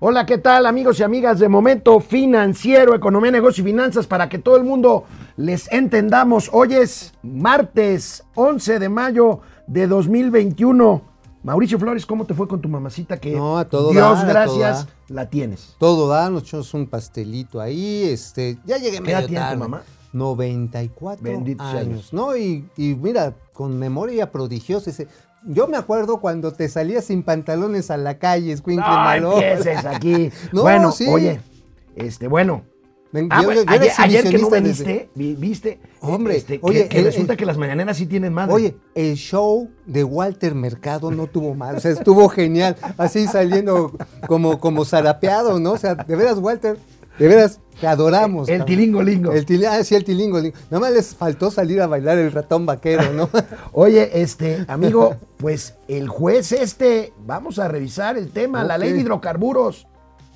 Hola, ¿qué tal amigos y amigas de Momento Financiero, Economía, Negocio y Finanzas para que todo el mundo les entendamos? Hoy es martes 11 de mayo de 2021. Mauricio Flores, ¿cómo te fue con tu mamacita? Que No, a todo Dios da, a gracias, la tienes. Todo da, nos echamos un pastelito ahí, este, ya llegué ¿Qué edad medio tiene tu mamá? 94 Bendito sea años, Dios. ¿no? Y, y mira, con memoria prodigiosa, ese- yo me acuerdo cuando te salías sin pantalones a la calle, escuincle No malo. empieces aquí. No, bueno, sí. oye, este, bueno. Ven, Ah, yo- bueno, yo era ayer, ayer que no exhibicionista desde- viste, Hombre, este, que- oye, que, el- resulta el- que las mañaneras sí tienen madre. Oye, el show de Walter Mercado no tuvo mal, o sea, estuvo genial, así saliendo como, como zarapeado, ¿no? O sea, de veras, Walter, de veras, te adoramos. el cabrón. tilingo-lingo. El ah, sí, el tilingo, lingo. Nada más les faltó salir a bailar el ratón vaquero, ¿no? Oye, este, amigo, pues el juez este, vamos a revisar el tema, la ley de hidrocarburos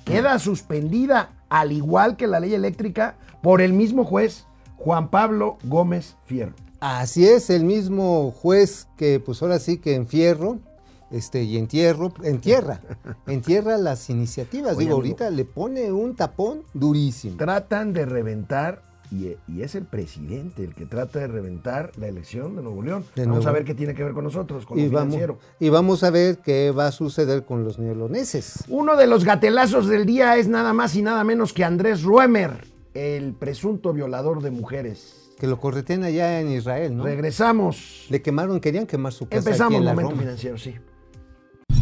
queda suspendida, al igual que la ley eléctrica, por el mismo juez, Juan Pablo Gómez Fierro. Así es, el mismo juez que, pues ahora sí que enfierro, este, y entierro, entierra, entierra las iniciativas. Oye, Digo, amigo. ahorita le pone un tapón durísimo. Tratan de reventar, y, y es el presidente el que trata de reventar la elección de Nuevo León. De vamos Nuevo- a ver qué tiene que ver con nosotros, con Y lo vamos, financiero. y vamos a ver qué va a suceder con los neoloneses. Uno de los gatelazos del día es nada más y nada menos que Andrés Ruemer, el presunto violador de mujeres. Que lo corretean allá en Israel, ¿no? Regresamos. Le quemaron, querían quemar su casa. aquí Empezamos en la Momento Roma. Financiero, sí.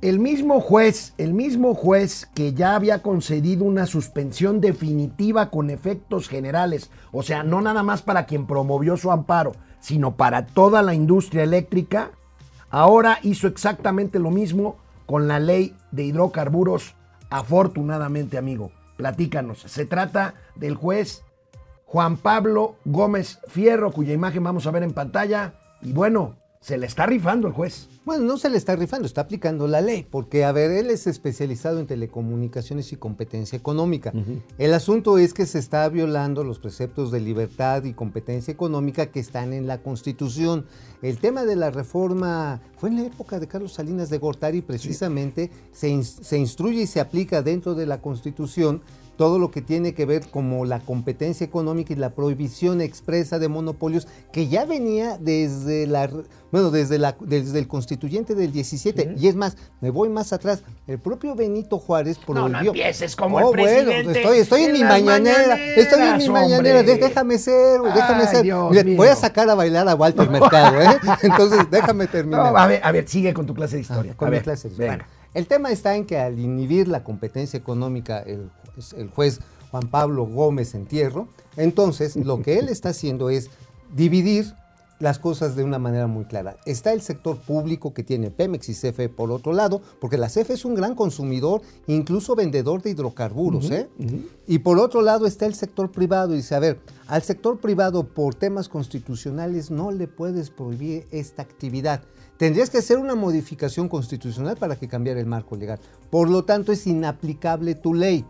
El mismo juez, el mismo juez que ya había concedido una suspensión definitiva con efectos generales, o sea, no nada más para quien promovió su amparo, sino para toda la industria eléctrica, ahora hizo exactamente lo mismo con la ley de hidrocarburos, afortunadamente, amigo. Platícanos. Se trata del juez Juan Pablo Gómez Fierro, cuya imagen vamos a ver en pantalla. Y bueno, se le está rifando el juez. Bueno, no se le está rifando, está aplicando la ley, porque, a ver, él es especializado en telecomunicaciones y competencia económica. El asunto es que se está violando los preceptos de libertad y competencia económica que están en la Constitución. El tema de la reforma fue en la época de Carlos Salinas de Gortari, precisamente se, se instruye y se aplica dentro de la Constitución todo lo que tiene que ver como la competencia económica y la prohibición expresa de monopolios que ya venía desde la bueno desde la desde el constituyente del 17 y es más me voy más atrás. El propio Benito Juárez prohibió. no empieces como el Oh, bueno, presidente estoy, estoy en mi mañanera estoy en mi mañanera. hombre. déjame ser déjame Ay, ser. Mira, voy a sacar a bailar a Walter Mercado ¿eh? entonces déjame terminar. No, a ver, a ver, sigue con tu clase de historia. Ah, con a mi ver, clase de- venga. Bueno, el tema está en que al inhibir la competencia económica el, el juez Juan Pablo Gómez Entierro, entonces lo que él está haciendo es dividir las cosas de una manera muy clara. Está el sector público que tiene Pemex y CFE por otro lado, porque la CFE es un gran consumidor, incluso vendedor de hidrocarburos. ¿eh? Y por otro lado está el sector privado y dice, a ver, al sector privado por temas constitucionales no le puedes prohibir esta actividad. Tendrías que hacer una modificación constitucional para que cambiara el marco legal. Por lo tanto, es inaplicable tu ley.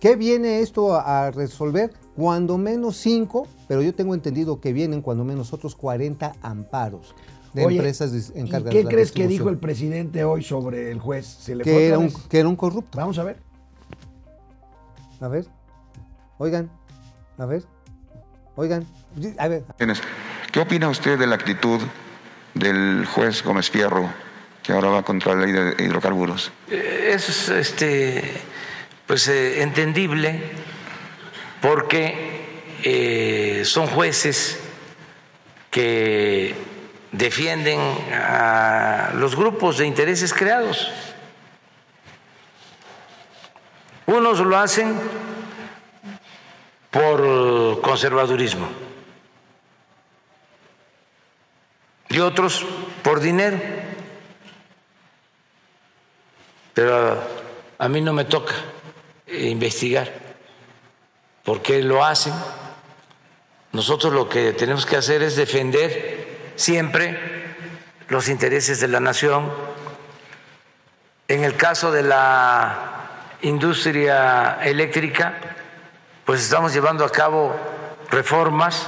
¿Qué viene esto a, resolver? Cuando menos cinco, pero yo tengo entendido que vienen cuando menos otros 40 amparos de Oye, empresas dis- ¿y encargadas qué de la crees que dijo el presidente hoy sobre el juez? ¿Se le que era, un, que era un corrupto. Vamos a ver. A ver. Oigan. A ver. Oigan. A ver. ¿Qué opina usted de la actitud del juez Gómez Fierro que ahora va contra la ley de hidrocarburos? Eh, Es este, pues, eh, entendible porque eh, son jueces que defienden a los grupos de intereses creados. Unos lo hacen por conservadurismo y otros por dinero. Pero a mí no me toca investigar por qué lo hacen. Nosotros lo que tenemos que hacer es defender siempre los intereses de la nación. En el caso de la industria eléctrica, pues estamos llevando a cabo reformas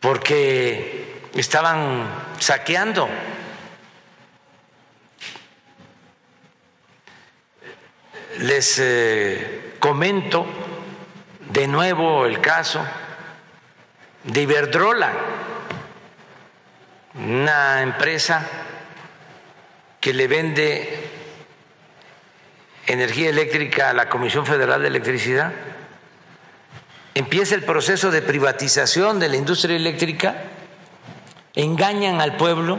porque estaban saqueando Les eh, comento de nuevo el caso de Iberdrola, una empresa que le vende energía eléctrica a la Comisión Federal de Electricidad. Empieza el proceso de privatización de la industria eléctrica, engañan al pueblo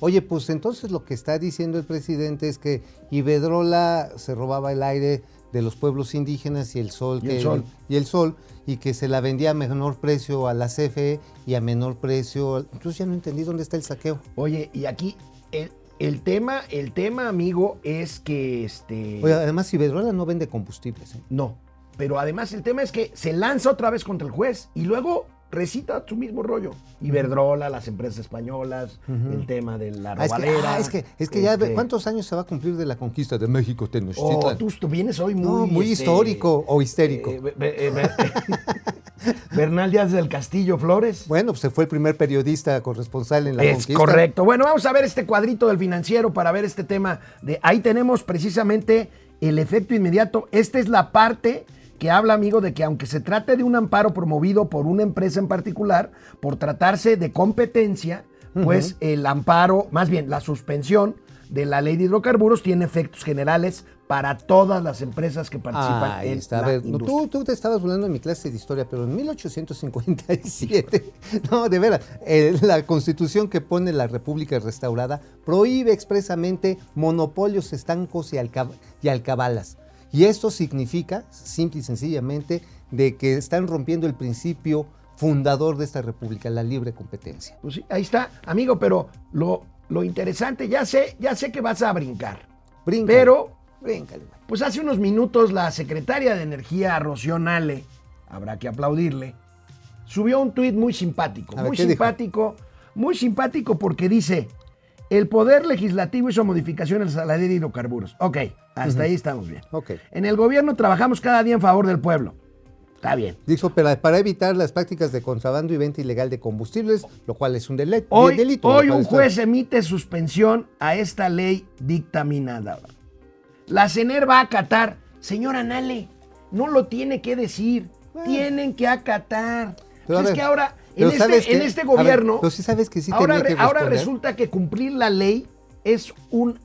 Oye, pues entonces lo que está diciendo el presidente es que Iberdrola se robaba el aire de los pueblos indígenas y el sol, Y el sol. y el sol y que se la vendía a menor precio a la CFE y a menor precio. Entonces ya no entendí dónde está el saqueo. Oye, y aquí el, el tema, el tema, amigo, es que este. Oye, además Iberdrola no vende combustibles. ¿eh? No. Pero además el tema es que se lanza otra vez contra el juez y luego recita su mismo rollo. Iberdrola, las empresas españolas, el tema de la Ah, es que, ah, es que, es que ya, este, ¿cuántos años se va a cumplir de la conquista de México, Tenochtitlan? Oh, tú, tú vienes hoy muy... No, muy este, histórico o histérico. eh, eh, be- Bernal Díaz del Castillo Flores. Bueno, pues se fue el primer periodista corresponsal en la Es conquista. correcto. Bueno, vamos a ver este cuadrito del financiero para ver este tema. De ahí tenemos precisamente el efecto inmediato. Esta es la parte que habla, amigo, de que aunque se trate de un amparo promovido por una empresa en particular, por tratarse de competencia, pues el amparo, más bien la suspensión de la ley de hidrocarburos tiene efectos generales para todas las empresas que participan Ahí en está. A la ver, no, industria. tú, tú te estabas burlando en mi clase de historia, pero en 1857, no, de veras, eh, la constitución que pone la República Restaurada prohíbe expresamente monopolios estancos y alcabalas. Y esto significa, simple y sencillamente, de que están rompiendo el principio fundador de esta república, la libre competencia. Pues sí, ahí está, amigo, pero lo, lo interesante, ya sé, ya sé que vas a brincar. Bríncale, Pero bríncale. Pues hace unos minutos la secretaria de Energía, Rocío Nale, habrá que aplaudirle, subió un tuit muy simpático, ver, muy simpático, muy simpático porque dice, el Poder Legislativo hizo modificaciones a la ley de hidrocarburos. Ok, hasta ahí estamos bien. Ok. En el gobierno trabajamos cada día en favor del pueblo. Está bien. Dijo, para, para evitar las prácticas de contrabando y venta ilegal de combustibles, lo cual es un Hoy, delito. hoy un está- juez emite suspensión a esta ley dictaminada. La CENER va a acatar. Señora Nale, no lo tiene que decir. Tienen que acatar. Pero Pues es ver, que ahora, en este, ¿sabes en qué? este ver, gobierno, pero sí sabes que sí ahora, tenía que re- ahora resulta que cumplir la ley es un,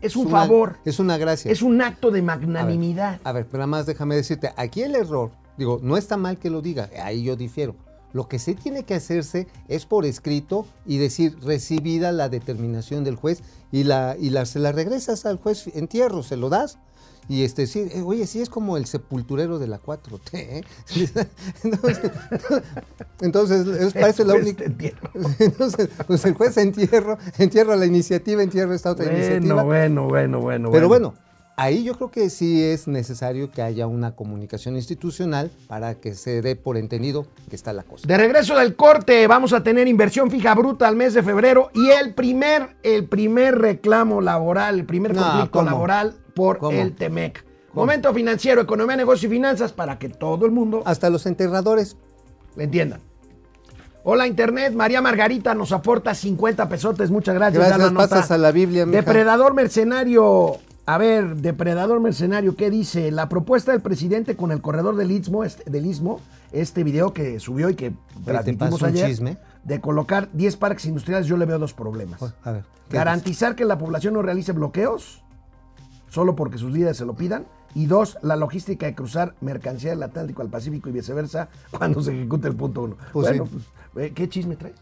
es un Es una- favor, Es una gracia. es un acto de A ver, magnanimidad. A ver, pero nada más déjame decirte, aquí el error, digo, no está mal que lo diga, ahí yo difiero. Lo que sí tiene que hacerse es por escrito y decir recibida la determinación del juez y la y la, se la regresas al juez en tierro, se lo das. Y este sí, eh, oye, sí es como el sepulturero de la 4T. ¿eh? Entonces, entonces, es, parece la única. Entonces, pues el juez entierro, entierra la iniciativa, entierra esta otra iniciativa. Bueno, bueno, bueno, bueno. Pero bueno, ahí yo creo que sí es necesario que haya una comunicación institucional para que se dé por entendido que está la cosa. De regreso del corte, vamos a tener inversión fija bruta al mes de febrero y el primer, el primer reclamo laboral, el primer conflicto laboral por ¿Cómo? el TEMEC. Momento financiero, economía, negocio y finanzas para que todo el mundo Hasta los enterradores. le entienda. Hola Internet, María Margarita nos aporta 50 pesotes, muchas gracias. Gracias, pasas a la Biblia, mija. Depredador mercenario, a ver, depredador mercenario, ¿qué dice? La propuesta del presidente con el corredor del Istmo, este, del Istmo, este video que subió y que transmitimos ayer, chisme. de colocar 10 parques industriales, yo le veo dos problemas. A ver. ¿qué Garantizar que la población no realice bloqueos, solo porque sus líderes se lo pidan. Y dos, la logística de cruzar mercancía del Atlántico al Pacífico y viceversa cuando se ejecute el punto uno. Pues bueno, sí. pues, eh, ¿qué chisme traes?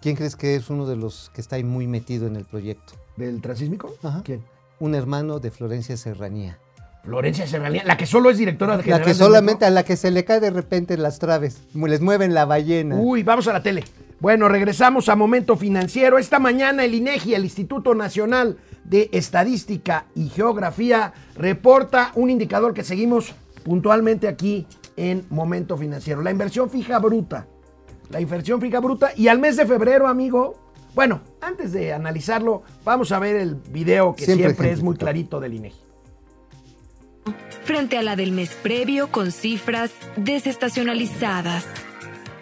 ¿Quién crees que es uno de los que está ahí muy metido en el proyecto? ¿Del transísmico? Ajá. ¿Quién? Un hermano de Florencia Serranía. Florencia Serranía, la que solo es directora de La que solamente a la que se le cae de repente las traves, les mueven la ballena. Uy, vamos a la tele. Bueno, regresamos a Momento Financiero. Esta mañana el INEGI, el Instituto Nacional de Estadística y Geografía, reporta un indicador que seguimos puntualmente aquí en Momento Financiero. La inversión fija bruta la inversión fija bruta. Y al mes de febrero, amigo, bueno, antes de analizarlo, vamos a ver el video que Siempre siempre, es muy clarito del INEGI. frente a la del mes previo con cifras desestacionalizadas.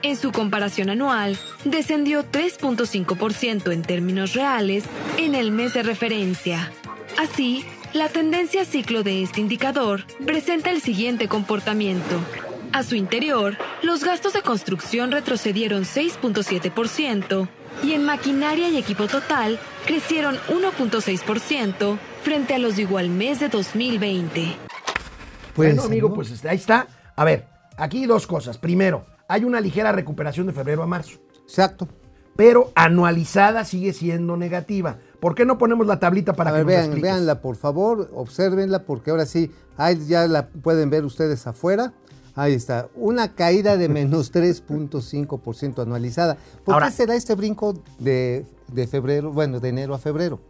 En su comparación anual, descendió 3.5% en términos reales en el mes de referencia. Así, la tendencia ciclo de este indicador presenta el siguiente comportamiento. A su interior, los gastos de construcción retrocedieron 6.7% y en maquinaria y equipo total crecieron 1.6% frente a los de igual mes de 2020. bueno, amigo, pues este, ahí está. A ver, aquí dos cosas. Primero, hay una ligera recuperación de febrero a marzo, Exacto. pero anualizada sigue siendo negativa. ¿Por qué no ponemos la tablita para a que ver, nos vean, expliques? véanla, por favor, obsérvenla, porque ahora sí, ahí ya la pueden ver ustedes afuera. Ahí está, una caída de menos 3.5% anualizada. ¿Por Ahora- qué será este brinco de, de febrero, bueno, de enero a febrero?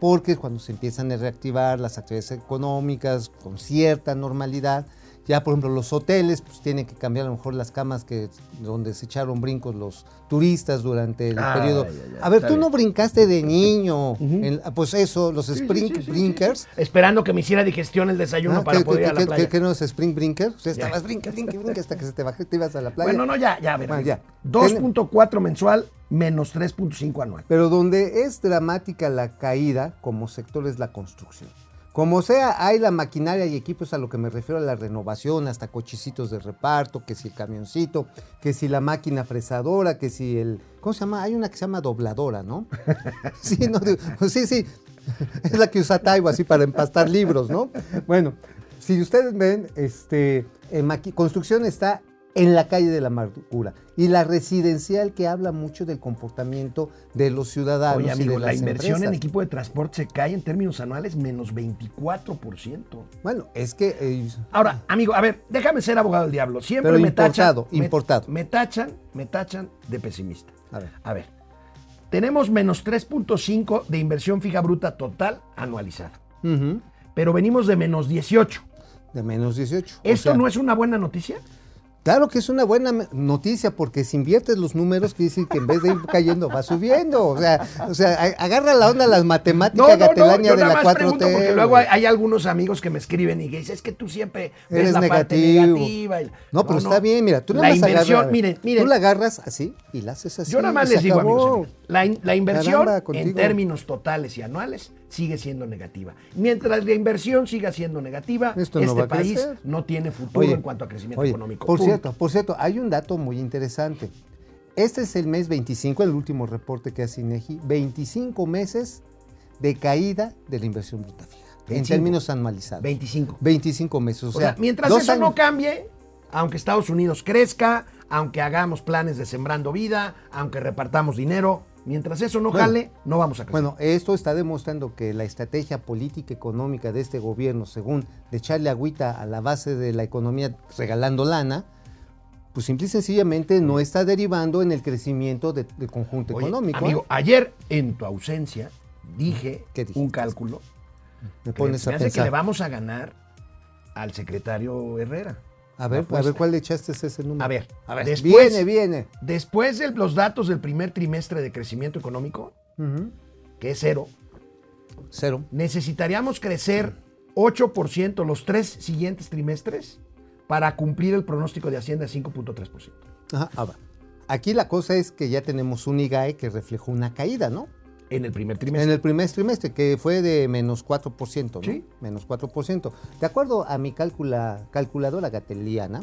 Porque cuando se empiezan a reactivar las actividades económicas con cierta normalidad, ya por ejemplo los hoteles pues tienen que cambiar a lo mejor las camas que donde se echaron brincos los turistas durante el Ay, periodo. a ver, tú no brincaste de niño. en- pues eso, los Sí, spring sí, sí, sí, brinkers. Esperando que me hiciera digestión el desayuno Ah, para ¿qué- poder ir qué- a la playa. qué- no es spring brinker? O sea, Ya. estabas brinca, brinca, brinca hasta que se te bajó, te ibas a la playa. Bueno, no, ya, ya. Bueno, ya. 2.4 mensual menos 3.5 anual. Pero donde es dramática la caída como sector es la construcción. Como sea, hay la maquinaria y equipos a lo que me refiero a la renovación, hasta cochecitos de reparto, que si el camioncito, que si la máquina fresadora, que si el... ¿Cómo se llama? Hay una que se llama dobladora, ¿no? sí, no, pues sí, sí. Es la que usa Taibo así para empastar libros, ¿no? Bueno, si ustedes ven, este, construcción está en la calle de la amargura. Y la residencial que habla mucho del comportamiento de los ciudadanos Oye, y amigo, de la las inversión en equipo de transporte se cae en términos anuales menos 24%. Bueno, es que eh, Ahora, amigo, a ver, déjame ser abogado del diablo. Siempre Pero me importado, tachan. me- importado. Me, tachan, me tachan de pesimista. A ver. A ver. Tenemos menos 3.5 de inversión fija bruta total anualizada. Pero venimos de menos 18. de menos 18. O ¿Esto sea, no es una buena noticia? Claro que es una buena noticia porque si inviertes los números quiere decir que en vez de ir cayendo va subiendo. O sea, o sea agarra la onda las matemáticas gatelaña yo de nada la más 4T. pregunto porque luego hay, hay algunos amigos que me escriben y que dicen, es que tú siempre ves Eres la parte negativo. negativa. y- No, pero está bien, mira, tú la más inversión, agarra- miren, miren, Tú la agarras así y la haces así. yo nada más les digo, amigos, la, in- la inversión Caramba, en términos totales y anuales sigue siendo negativa. Mientras la inversión siga siendo negativa, Esto este país crecer. no tiene futuro Oye, en cuanto a crecimiento oye, económico. Por Punto. cierto, por cierto, hay un dato muy interesante. Este es el mes 25, el último reporte que hace INEGI, 25 meses de caída de la inversión bruta fija. En 25. términos anualizados. 25. 25 meses. O, O sea, mientras eso años. no cambie, aunque Estados Unidos crezca, aunque hagamos planes de sembrando vida, aunque repartamos dinero, mientras eso no Bueno. jale, no vamos a crecer. Bueno, esto está demostrando que la estrategia política económica de este gobierno, según de echarle agüita a la base de la economía regalando lana, pues simple y sencillamente no está derivando en el crecimiento de- del conjunto Oye, económico. Amigo, ¿eh? ayer en tu ausencia dije un cálculo. Me que pones me a hace que le vamos a ganar al secretario Herrera. A ver, a ver cuál le echaste ese número. A ver, a ver, Después, viene, viene. después de los datos del primer trimestre de crecimiento económico, que es cero, Cero. necesitaríamos crecer 8% los tres siguientes trimestres para cumplir el pronóstico de Hacienda de 5.3%. Ajá, ahora, Aquí la cosa es que ya tenemos un IGAE que reflejó una caída, ¿no? En el primer trimestre. En el primer trimestre, que fue de menos 4%, ¿no? Sí. Menos 4%. De acuerdo a mi cálcula, calculadora gateliana,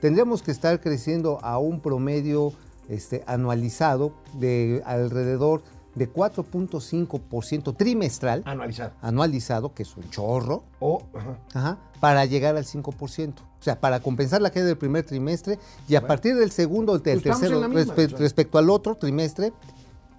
tendríamos que estar creciendo a un promedio este, anualizado de alrededor de 4.5% trimestral, Anualizado. anualizado, que es un chorro, O, ajá. Ajá, para llegar al 5%. O sea, para compensar la caída del primer trimestre y a partir del segundo del Pues tercero, en la misma, respe- o sea. respecto al otro trimestre,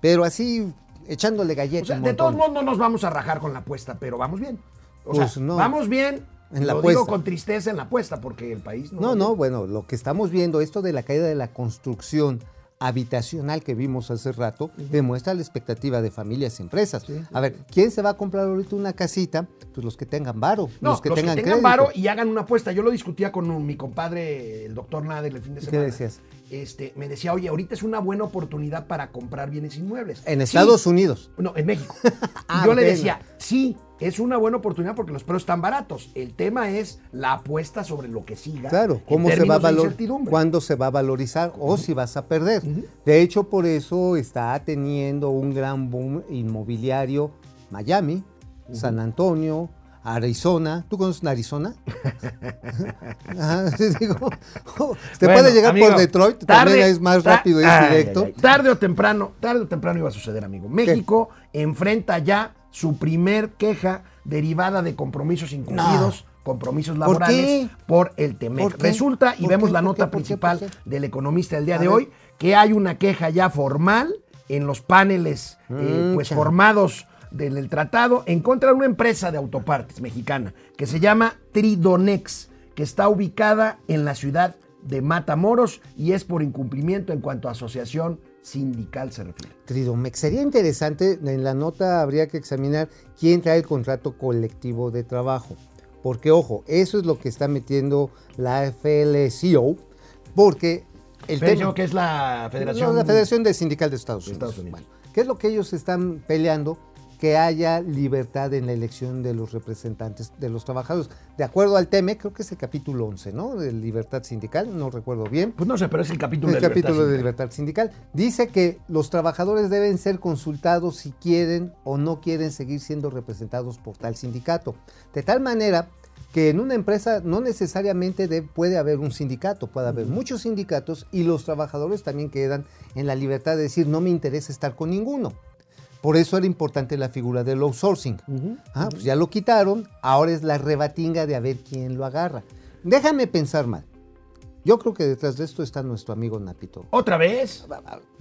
pero así echándole O galletas. sea, de todos modos no nos vamos a rajar con la apuesta, pero vamos bien. O Pues sea, no. vamos bien. En la lo digo con tristeza en la apuesta, porque el país no. No, no, bien. bueno, lo que estamos viendo, esto de la caída de la construcción habitacional que vimos hace rato, demuestra la expectativa de familias y empresas. A ver, ¿quién se va a comprar ahorita una casita? Pues los que tengan varo, No, los que tengan crédito. varo y hagan una apuesta. Yo lo discutía con un- mi compadre, el doctor Nader, el fin de ¿Qué semana. decías? este, me decía, oye, ahorita es una buena oportunidad para comprar bienes inmuebles. En Sí. Estados Unidos. No, en México. Ah, yo le decía, sí, es una buena oportunidad porque los precios están baratos. El tema es la apuesta sobre lo que siga. Claro, en cómo se va a incertidumbre. cuándo se va a valorizar o si vas a perder. De hecho, por eso está teniendo un gran boom inmobiliario Miami, San Antonio, Arizona. ¿Tú conoces Arizona? Ajá, digo, te Bueno, puede llegar amigo, por Detroit, tarde- también es más rápido y es directo. ay, ay. Tarde o temprano, tarde o temprano iba a suceder, amigo. México enfrenta ya su primer queja derivada de compromisos incumplidos, compromisos ¿Por laborales por el TEMEC. Resulta, y ¿Por vemos qué? la ¿Por nota principal del economista del día A de ver. hoy, que hay una queja ya formal en los paneles eh, Mm, pues formados del, del tratado en contra de una empresa de autopartes mexicana que se llama Tridonex, que está ubicada en la ciudad de Matamoros y es por incumplimiento en cuanto a asociación sindical se refiere. Tridomex. Sería interesante, en la nota habría que examinar quién trae el contrato colectivo de trabajo. Porque, ojo, eso es lo que está metiendo la FLCO, porque el Pero tema... que es la Federación, No, la Federación de Sindical de Estados Unidos. Estados Unidos. Bueno, ¿Qué es lo que ellos están peleando? Que haya libertad en la elección de los representantes de los trabajadores. De acuerdo al TEME, creo que es el capítulo 11, ¿no? De libertad sindical, no recuerdo bien. Pues no sé, pero es el capítulo El de libertad capítulo de sindical. libertad sindical. Dice que los trabajadores deben ser consultados si quieren o no quieren seguir siendo representados por tal sindicato. De tal manera que en una empresa no necesariamente de- puede haber un sindicato, puede haber muchos sindicatos y los trabajadores también quedan en la libertad de decir no me interesa estar con ninguno. Por eso era importante la figura del outsourcing. Ah, pues ya lo quitaron, ahora es la rebatinga de a ver quién lo agarra. Déjame pensar mal. Yo creo que detrás de esto está nuestro amigo Napito. ¿Otra vez?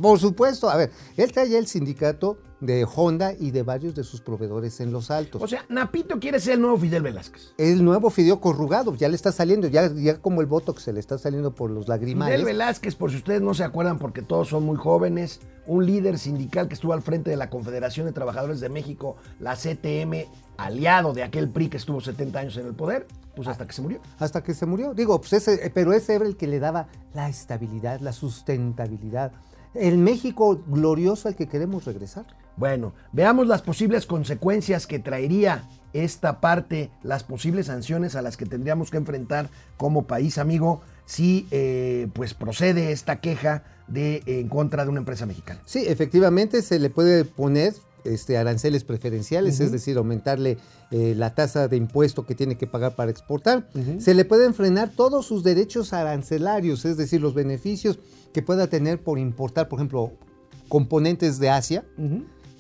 Por supuesto, a ver, él trae el sindicato de Honda y de varios de sus proveedores en los altos. O sea, Napito quiere ser el nuevo Fidel Velázquez. el nuevo Fideo corrugado, ya le está saliendo, ya, ya como el botox se le está saliendo por los Fidel lagrimales. Velázquez, por si ustedes no se acuerdan, porque todos son muy jóvenes, un líder sindical que estuvo al frente de la Confederación de Trabajadores de México, la CTM, aliado de aquel PRI que estuvo 70 años en el poder, pues hasta que se murió. Hasta que se murió. Digo, pues ese, eh, pero ese era el que le daba la estabilidad, la sustentabilidad. El México glorioso al que queremos regresar. Bueno, veamos las posibles consecuencias que traería esta parte, las posibles sanciones a las que tendríamos que enfrentar como país amigo si eh, pues procede esta queja de, en contra de una empresa mexicana. Sí, efectivamente se le puede poner este, aranceles preferenciales, es decir, aumentarle eh, la tasa de impuesto que tiene que pagar para exportar. Se le pueden frenar todos sus derechos arancelarios, es decir, los beneficios que pueda tener por importar, por ejemplo, componentes de Asia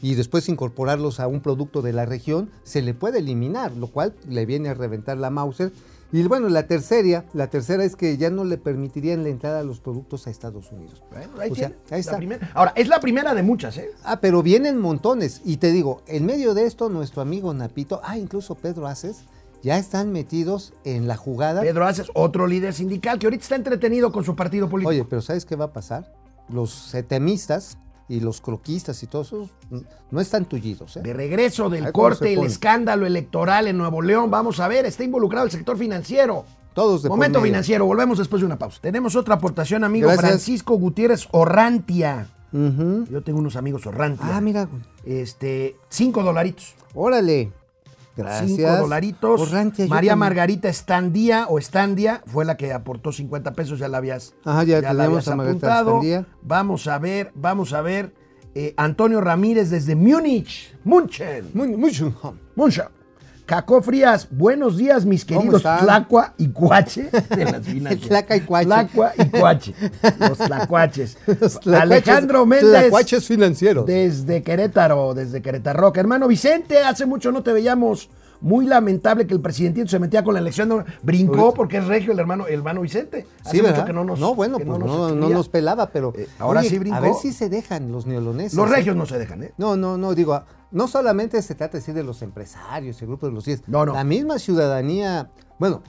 y después incorporarlos a un producto de la región, se le puede eliminar, lo cual le viene a reventar la Mauser. Y bueno, la tercera, la tercera es que ya no le permitirían la entrada a los productos a Estados Unidos. Bueno, ahí O sea, ahí está. primera. Ahora, es la primera de muchas, ¿eh? Ah, pero vienen montones. Y te digo, en medio de esto, nuestro amigo Napito, ah, incluso Pedro Aces, ya están metidos en la jugada. Pedro Aces, otro líder sindical que ahorita está entretenido con su partido político. Oye, pero ¿sabes qué va a pasar? Los setemistas y los croquistas y todos esos mm, no están tullidos. ¿eh? De regreso del corte, el escándalo electoral en Nuevo León. Vamos a ver, está involucrado el sector financiero. Todos de Momento financiero, volvemos después de una pausa. Tenemos otra aportación, amigo Gracias. Francisco Gutiérrez Orrantia. Yo tengo unos amigos Orrantia. Ah, mira. Este, cinco dolaritos. Órale. Gracias. Cinco dolaritos. Orrantia, María también. Margarita Estandía o Estandia fue la que aportó 50 pesos, ya la habías, Ajá, ya la habías apuntado. Estandía. Vamos a ver, vamos a ver. eh, Antonio Ramírez desde Múnich, Munchen. Muy, mucho. Cacó Frías, buenos días, mis ¿Cómo queridos? Tlacua y Cuache de las finanzas. Tlaca y Cuache. Tlacua y Cuache. Los Tlacuaches. Los tlacuaches- Alejandro Méndez. tlacuaches financieros. Desde Querétaro, desde Querétaro. Hermano Vicente, hace mucho no te veíamos. Muy lamentable que el presidentito se metía con la elección. no- Brincó porque es regio el hermano, el hermano Vicente. Hace Sí, mucho que no nos. bueno, que pues nos no, no nos pelaba, pero. Eh, ahora sí brincó. A ver si se dejan los neoloneses. Los ¿eh? regios no se dejan, ¿eh? No, no, no, digo, no solamente se trata así de los empresarios, el grupo de los 10. No, no. La misma ciudadanía, bueno,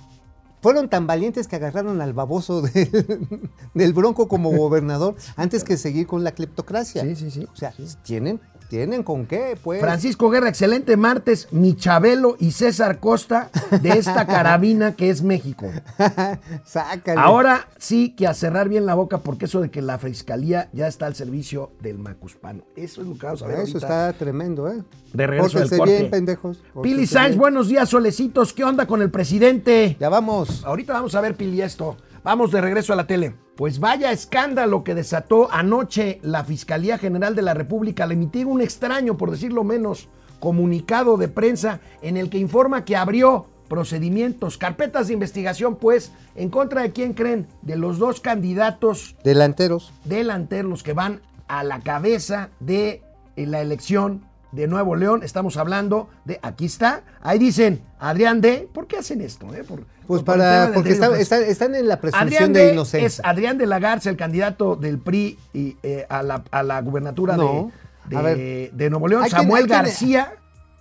fueron tan valientes que agarraron al baboso del, del Bronco como gobernador antes que seguir con la cleptocracia. Sí, sí, sí, O sea, sí. tienen tienen con qué, pues. Francisco Guerra, excelente martes, mi Chabelo y César Costa de esta carabina que es México. Sácale. Ahora sí que a cerrar bien la boca porque eso de que la fiscalía ya está al servicio del macuspano. Eso es lo que vamos a ver Eso ahorita. está tremendo, ¿eh? De regreso del corte. bien, pendejos. Pili Pórtense bien. buenos días, solecitos. ¿Qué onda con el presidente? Ya vamos. Ahorita vamos a ver, Pili, esto. Vamos de regreso a la tele. Pues vaya escándalo que desató anoche la Fiscalía General de la República al emitir un extraño, por decirlo menos, comunicado de prensa en el que informa que abrió procedimientos, carpetas de investigación, pues, en contra de quién creen, de los dos candidatos Delanteros. delanteros que van a la cabeza de la elección de Nuevo León. Estamos hablando de, aquí está, ahí dicen Adrián D. ¿Por qué hacen esto? eh? Por- Pues por para, porque está- pues. está- están en la presunción Adrián de D. inocencia. es Adrián de la Garza, el candidato del PRI y, eh, a, la, a la gubernatura No. de, de- ver. de Nuevo León. Quien- Samuel hay García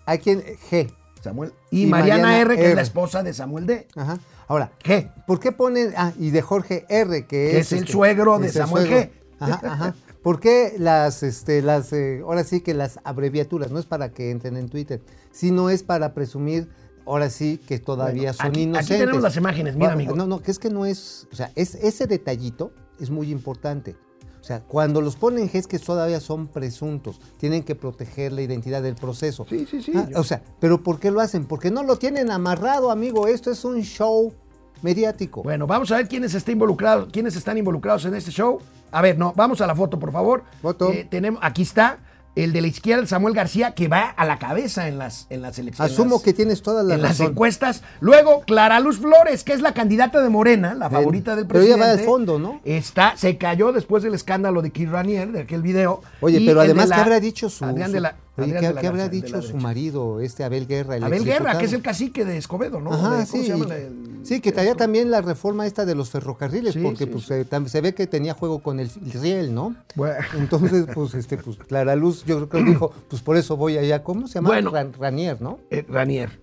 Hay quien, G. Samuel, y, Y Mariana, Mariana R., que es la esposa de Samuel D. Ajá. Ahora, G. ¿por qué ponen, ah, y de Jorge R, que Que es, es el suegro de Samuel suegro. G. Ajá, ajá. ¿Por qué las, este, las, eh, ahora sí que las abreviaturas, no es para que entren en Twitter, sino es para presumir, ahora sí que todavía Bueno, son aquí- aquí inocentes. tenemos las imágenes, mira, Bueno, amigo. No, no, que es que no es, o sea, es, ese detallito es muy importante. O sea, cuando los ponen es que todavía son presuntos, tienen que proteger la identidad del proceso. Sí, sí, sí. Ah, o sea, pero ¿por qué lo hacen? Porque no lo tienen amarrado, amigo. Esto es un show mediático. Bueno, vamos a ver quiénes, está involucrados, quiénes están involucrados en este show. A ver, no, vamos a la foto, por favor. Foto. Eh, tenemos, aquí está el de la izquierda, Samuel García, que va a la cabeza en las, en las elecciones. Asumo las- que tienes toda la en las encuestas. Luego, Clara Luz Flores, que es la candidata de Morena, la favorita del Pero ella presidente. va al fondo, ¿no? Está, se cayó después del escándalo de Kid Ranier, de aquel video. Oye, pero además, ¿qué habrá dicho su, Adrián su- de la- Oye, ¿qué, qué habrá dicho su marido, este Abel Guerra? el Abel Guerra, que es el cacique de Escobedo, ¿no? Ajá, De- ¿cómo sí. se llama? y- El- sí, que traía también la reforma esta de los ferrocarriles, Sí, porque sí, pues, sí. eh, se ve que tenía juego con el, el riel, ¿no? Bueno. Entonces, pues, este, pues, Clara Luz, yo creo que dijo, pues por eso voy allá, ¿cómo se llama? Bueno. Ran- Ranier, ¿no? Eh, Ranier.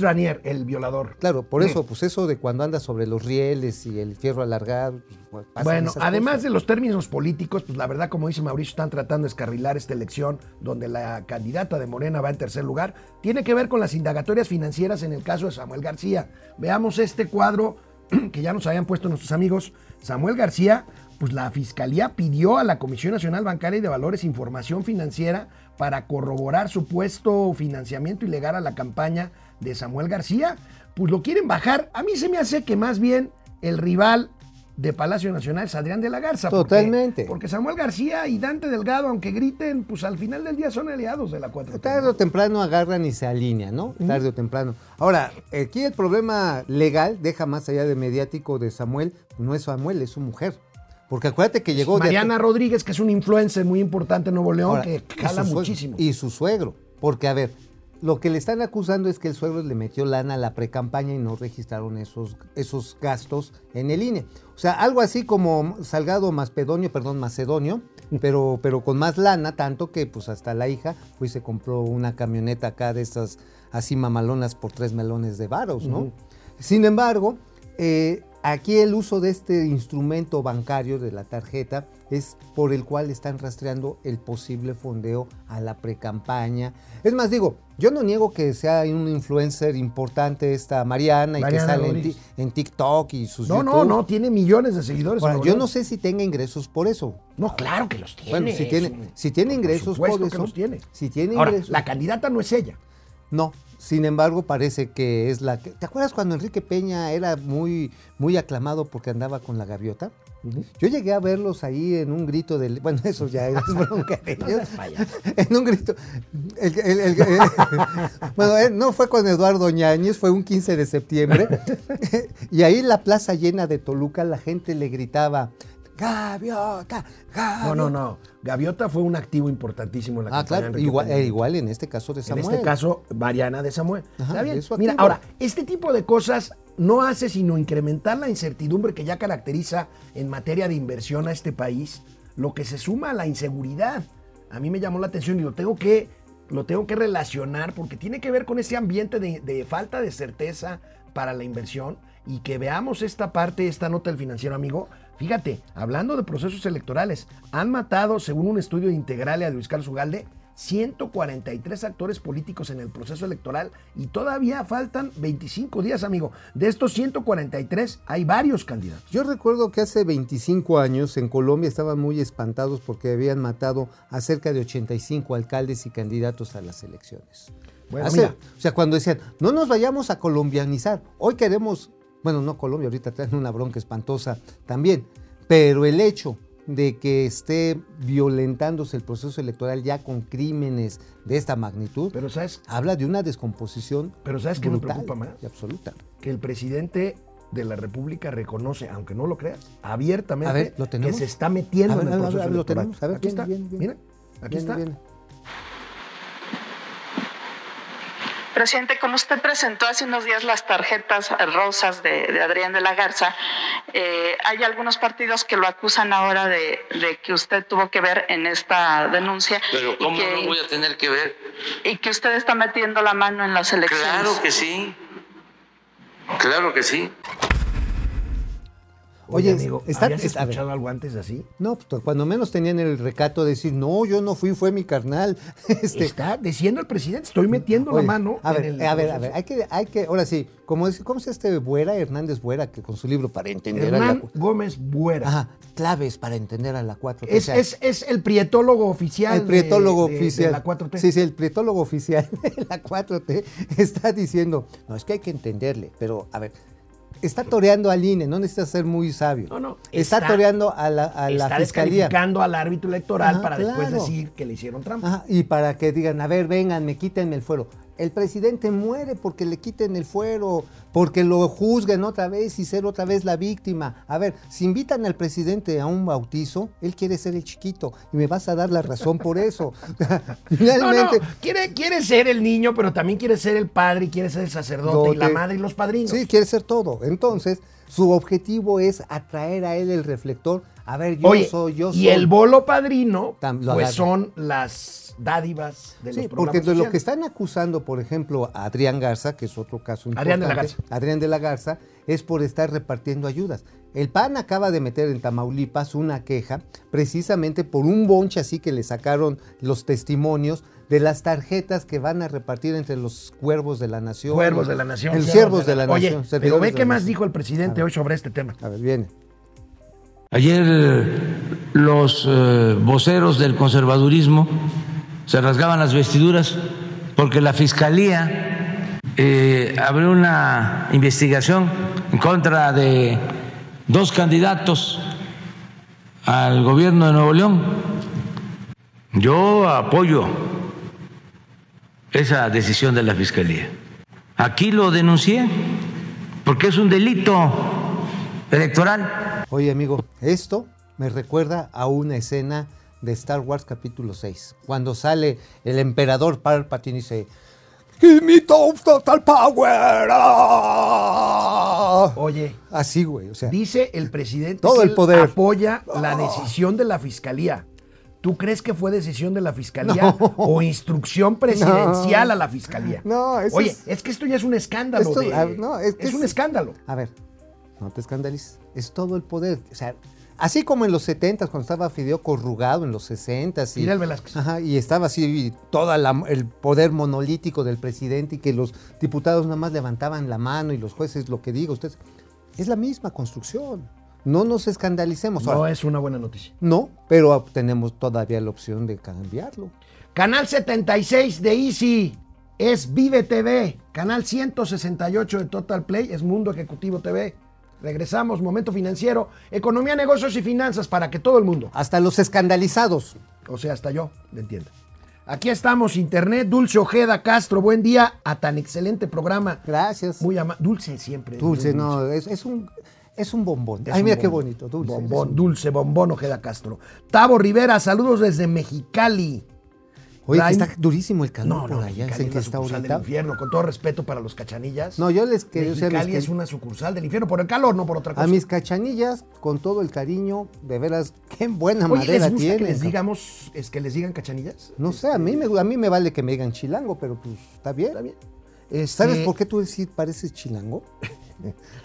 Ranier, el violador. Claro, por Sí. eso, pues eso de cuando anda sobre los rieles y el fierro alargado. pues, bueno, además cosas. de los términos políticos, pues la verdad, como dice Mauricio, están tratando de escarrilar esta elección donde la candidata de Morena va en tercer lugar. Tiene que ver con las indagatorias financieras en el caso de Samuel García. Veamos este cuadro que ya nos habían puesto nuestros amigos. Samuel García, pues la fiscalía pidió a la Comisión Nacional Bancaria y de Valores información financiera para corroborar supuesto financiamiento ilegal a la campaña de Samuel García. Pues lo quieren bajar. A mí se me hace que más bien el rival de Palacio Nacional es Adrián de la Garza. Totalmente. Porque, Samuel García y Dante Delgado, aunque griten, pues al final del día son aliados de la 4 Tarde o temprano agarran y se alinean, ¿no? Tarde o temprano. Ahora, aquí el problema legal, deja más allá de mediático de Samuel, no es Samuel, es su mujer. Porque acuérdate que llegó de- Mariana Rodríguez, que es un influencer muy importante en Nuevo León, Ahora, que jala suegro- muchísimo. Y su suegro. Porque, a ver, lo que le están acusando es que el suegro le metió lana a la precampaña y no registraron esos, esos gastos en el INE. O sea, algo así como Salgado Macedonio, perdón, Macedonio, pero, pero con más lana, tanto que pues hasta la hija pues se compró una camioneta acá de estas así mamalonas por tres melones de varos, ¿no? Sin embargo, eh, aquí el uso de este instrumento bancario de la tarjeta es por el cual están rastreando el posible fondeo a la precampaña. Es más, digo, yo no niego que sea un influencer importante esta Mariana y Mariana que sale en, TikTok y sus no, no, YouTube. no, tiene millones de seguidores. Ahora, yo no sé si tenga ingresos por eso. No, claro que los tiene. Bueno, si tiene, si tiene por ingresos por que eso. los tiene. Si tiene Ahora, ingresos. la candidata no es ella. No, sin embargo, parece que es la que. ¿Te acuerdas cuando Enrique Peña era muy, muy aclamado porque andaba con la gaviota? Yo llegué a verlos ahí en un grito del. Bueno, eso ya es bronca de ellos. En un grito. el- el- el- el- bueno, eh, no fue con Eduardo Ñañez, fue un 15 de septiembre. y ahí en la plaza llena de Toluca, la gente le gritaba: ¡Gaviota! ¡Gaviota! No, no, no. Gaviota fue un activo importantísimo en la Ah, claro, igual, eh, igual en este caso de En Samuel. este caso, Mariana de Samuel. Ajá, Está bien. Mira, ahora, este tipo de cosas no hace sino incrementar la incertidumbre que ya caracteriza en materia de inversión a este país, lo que se suma a la inseguridad. A mí me llamó la atención y lo tengo que, lo tengo que relacionar porque tiene que ver con ese ambiente de, de falta de certeza para la inversión y que veamos esta parte, esta nota del financiero amigo. Fíjate, hablando de procesos electorales, han matado, según un estudio de Integralia de Luis Carlos Ugalde, 143 actores políticos en el proceso electoral y todavía faltan 25 días, amigo. De estos 143 hay varios candidatos. Yo recuerdo que hace 25 años en Colombia estaban muy espantados porque habían matado a cerca de 85 alcaldes y candidatos a las elecciones. Bueno, Hace- o sea, cuando decían, no nos vayamos a colombianizar, hoy queremos, bueno, no Colombia, ahorita traen una bronca espantosa también, pero el hecho de que esté violentándose el proceso electoral ya con crímenes de esta magnitud, Pero sabes habla de una descomposición Pero ¿sabes qué me preocupa más? y absoluta. que el presidente de la República reconoce, aunque no lo creas, abiertamente A ver, ¿lo que se está metiendo A ver, en el proceso a ver, lo electoral. tenemos. A ver, aquí viene, está. viene, viene. Mira, aquí Viene, está. Presidente, como usted presentó hace unos días las tarjetas rosas de, de Adrián de la Garza, eh, hay algunos partidos que lo acusan ahora de, de que usted tuvo que ver en esta denuncia Pero ¿cómo que, no voy a tener que ver? y que usted está metiendo la mano en las elecciones. Claro que sí. Claro que sí. Oye, Oye, amigo, está- ¿habías está- escuchado algo antes así? No, pues, cuando menos tenían el recato de decir, no, yo no fui, fue mi carnal. Este, Está diciendo el presidente, estoy metiendo la mano. A en ver, el a ver, a ver, hay que, hay que, ahora sí, como es, ¿cómo es este Buera, Hernández Buera, que con su libro para entender a la Hernán cu- Gómez Buera. Ajá, claves para entender a la 4T. Es, es, es el prietólogo oficial. el prietólogo de- de- oficial. De la 4T. Sí, sí, el prietólogo oficial de la 4T está diciendo, no, es que hay que entenderle, pero a ver, está toreando al INE, no necesita ser muy sabio. No, no, Está, está- toreando a la, a la está fiscalía. al árbitro electoral Ajá, para después decir que le hicieron trampa. Ajá, y para que digan, a ver, vengan, me quítenme el fuero. El presidente muere porque le quiten el fuero, porque lo juzguen otra vez y ser otra vez la víctima. A ver, si invitan al presidente a un bautizo, él quiere ser el chiquito y me vas a dar la razón por eso. No, Realmente. no, quiere, quiere ser el niño, pero también quiere ser el padre y quiere ser el sacerdote y la madre y los padrinos. Sí, quiere ser todo. Entonces, su objetivo es atraer a él el reflector. A ver, yo Oye, soy, yo soy. y el bolo padrino, pues son las dádivas de Sí, los porque programas de lo que están acusando, por ejemplo, a Adrián Garza, que es otro caso importante. Adrián de la Garza. Adrián de la Garza, es por estar repartiendo ayudas. El PAN acaba de meter en Tamaulipas una queja precisamente por un bonche así que le sacaron los testimonios de las tarjetas que van a repartir entre los cuervos de la nación. Cuervos de la nación. El siervos de la Oye, nación. pero servidores ve qué más nación. dijo el presidente hoy sobre este tema. A ver, viene. Ayer los eh, voceros del conservadurismo se rasgaban las vestiduras porque la fiscalía eh, abrió una investigación en contra de dos candidatos al gobierno de Nuevo León. Yo apoyo esa decisión de la fiscalía. Aquí lo denuncié porque es un delito electoral. Oye, amigo, esto me recuerda a una escena de Star Wars capítulo 6, cuando sale el emperador Palpatine y dice Give me total power. ah". Oye, Así, güey, o sea, dice el presidente Todo que el poder. apoya la decisión de la fiscalía. ¿Tú crees que fue decisión de la fiscalía No. o instrucción presidencial No. a la fiscalía? No, eso Oye, es- es... que esto ya es un escándalo. Esto- de- a ver, no, es que es un es- escándalo. a ver, no te escandalices, es todo el poder, o sea, así como en los 70 cuando estaba Fideo corrugado en los 60 y. Ajá, y estaba así todo el poder monolítico del presidente y que los diputados nada más levantaban la mano y los jueces lo que diga ustedes. Es la misma construcción. No nos escandalicemos. No Ahora, es una buena noticia. no, pero tenemos todavía la opción de cambiarlo. Canal 76 de Easy es Vive TV. Canal 168 de Total Play es Mundo Ejecutivo TV. Regresamos, momento financiero, economía, negocios y finanzas para que todo el mundo, Hasta los escandalizados. o sea, hasta yo, lo entienda. Aquí estamos, Internet, Dulce Ojeda Castro, buen día a tan excelente programa. Gracias. Muy ama Dulce siempre. dulce, no, es, es un, es un bombón. Es Ay, un mira qué bonito, dulce. Bombón, un- dulce, bombón Ojeda Castro. Tavo Rivera, saludos desde Mexicali. Oye, que está durísimo el calor No, por no, allá. Mexicali es que la está sucursal del infierno, con todo respeto para los cachanillas. No, yo les quiero decir a mis, Mexicali es que- una sucursal del infierno, por el calor, no por otra cosa. a mis cachanillas, con todo el cariño, de veras, qué buena Oye, madera ¿les gusta tienen. que les digamos, es que les digan cachanillas? No sé, a mí, me, a mí me vale que me digan chilango, pero pues está bien. Está bien. Este, ¿Sabes por qué tú pareces chilango?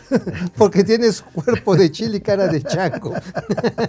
Porque tienes cuerpo de chile y cara de chango.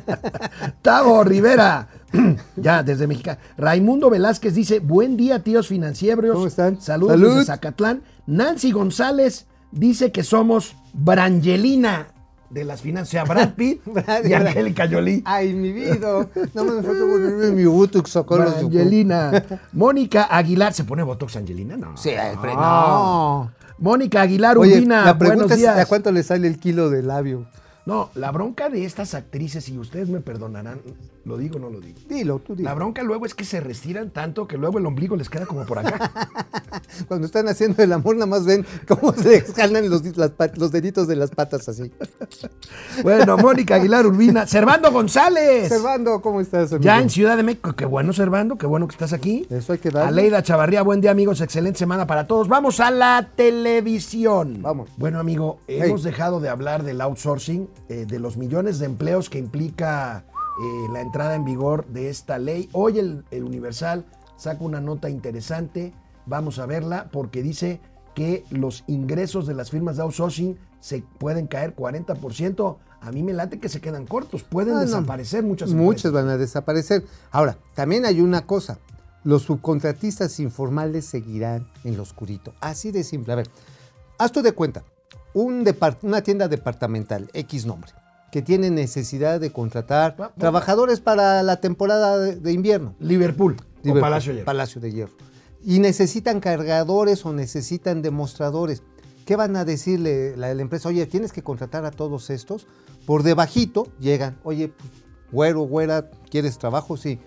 Tavo Rivera, ya, desde México. Raimundo Velázquez dice, buen día, tíos financieros. ¿Cómo están? Saludos Salud. desde Zacatlán. Nancy González dice que somos Brangelina de las finanzas, o sea, Brad Pitt y Angélica Jolie. Ay, mi vida. No me falta ponerme mi Botox Angelina. Mónica Aguilar. ¿Se pone Botox Angelina? No. Sí, No. no. Mónica Aguilar Oye, Urbina. la pregunta buenos es días. ¿a cuánto le sale el kilo de labio? No, la bronca de estas actrices, y ustedes me perdonarán, ¿lo digo o no lo digo? Dilo, tú dilo. La bronca luego es que se restiran tanto que luego el ombligo les queda como por acá. Cuando están haciendo el amor, nada más ven cómo se escalan los, las pat- los deditos de las patas así. bueno, Mónica Aguilar Urbina. Servando González. Servando, ¿cómo estás, amigo? Ya en Ciudad de México. Qué bueno, Servando. Qué bueno que estás aquí. Eso hay que darle. Aleida Chavarría, buen día, amigos. Excelente semana para todos. Vamos a la televisión. Vamos. Bueno, amigo, Hey. hemos dejado de hablar del outsourcing, eh, de los millones de empleos que implica eh, la entrada en vigor de esta ley. Hoy el, el Universal saca una nota interesante. Vamos a verla porque dice que los ingresos de las firmas de outsourcing se pueden caer 40%. A mí me late que se quedan cortos. Pueden Ah, no. desaparecer muchas. Muchas van a desaparecer. Ahora, también hay una cosa. Los subcontratistas informales seguirán en lo oscurito. Así de simple. A ver, haz tú de cuenta. Un una tienda departamental, X nombre, que tiene necesidad de contratar trabajadores para la temporada de, de invierno. Liverpool, o Palacio de Hierro. Palacio de Hierro. Y necesitan cargadores o necesitan demostradores. ¿Qué van a decirle la, la empresa? Oye, tienes que contratar a todos estos. Por debajito llegan, oye, güero, güera, ¿quieres trabajo? Sí.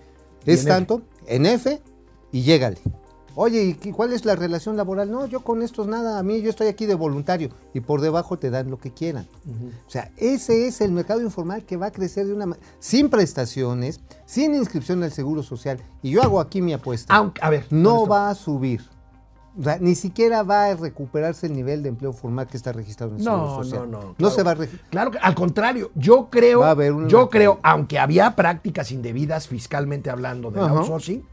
Es en tanto, en F, y llégale. Oye, ¿y cuál es la relación laboral? No, yo con estos nada, a mí yo estoy aquí de voluntario. Y por debajo te dan lo que quieran. O sea, ese es el mercado informal que va a crecer de una sin prestaciones, sin inscripción al Seguro Social. Y yo hago aquí mi apuesta. Aunque, a ver. no va a subir. O sea, ni siquiera va a recuperarse el nivel de empleo formal que está registrado en el Seguro No, Social. no, no. No claro. se va a. Claro que, al contrario, yo creo, Va a haber una- yo creo, aunque había prácticas indebidas fiscalmente hablando del Ajá. outsourcing,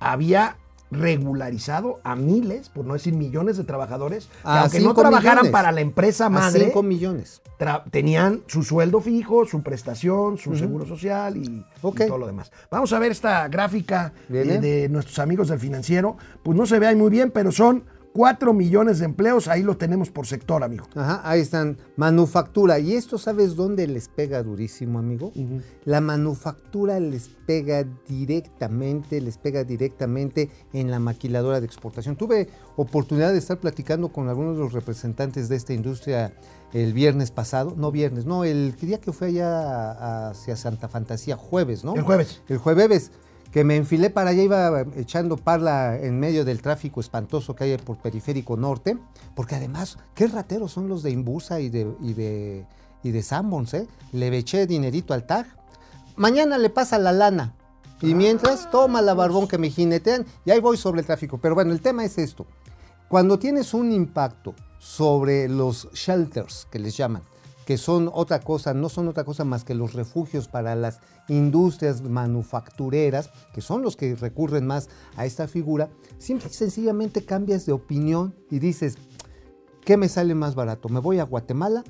había regularizado a miles, por no decir millones de trabajadores, que aunque no cinco trabajaran millones. para la empresa A madre, 5 millones. tenían su sueldo fijo, su prestación, su seguro social y, todo lo demás. Vamos a ver esta gráfica eh, de nuestros amigos del financiero. Pues no se ve ahí muy bien, pero son 4 millones de empleos, ahí lo tenemos por sector, amigo. Ajá, ahí están. Manufactura. ¿Y esto sabes dónde les pega durísimo, amigo? La manufactura les pega directamente, les pega directamente en la maquiladora de exportación. Tuve oportunidad de estar platicando con algunos de los representantes de esta industria el viernes pasado. No viernes, no, el día que fue allá hacia Santa Fantasía, jueves, ¿no? El jueves. El jueves, que me enfilé para allá, iba echando parla en medio del tráfico espantoso que hay por Periférico Norte, porque además, qué rateros son los de Imbusa y de, y de, y de Sanborns, ¿eh? Le eché dinerito al tag. Mañana le pasa la lana. Y mientras, toma la barbón que me jinetean y ahí voy sobre el tráfico. Pero bueno, el tema es esto. Cuando tienes un impacto sobre los shelters, que les llaman, que son otra cosa, no son otra cosa más que los refugios para las industrias manufactureras, que son los que recurren más a esta figura, simple y sencillamente cambias de opinión y dices, ¿qué me sale más barato? ¿Me voy a Guatemala?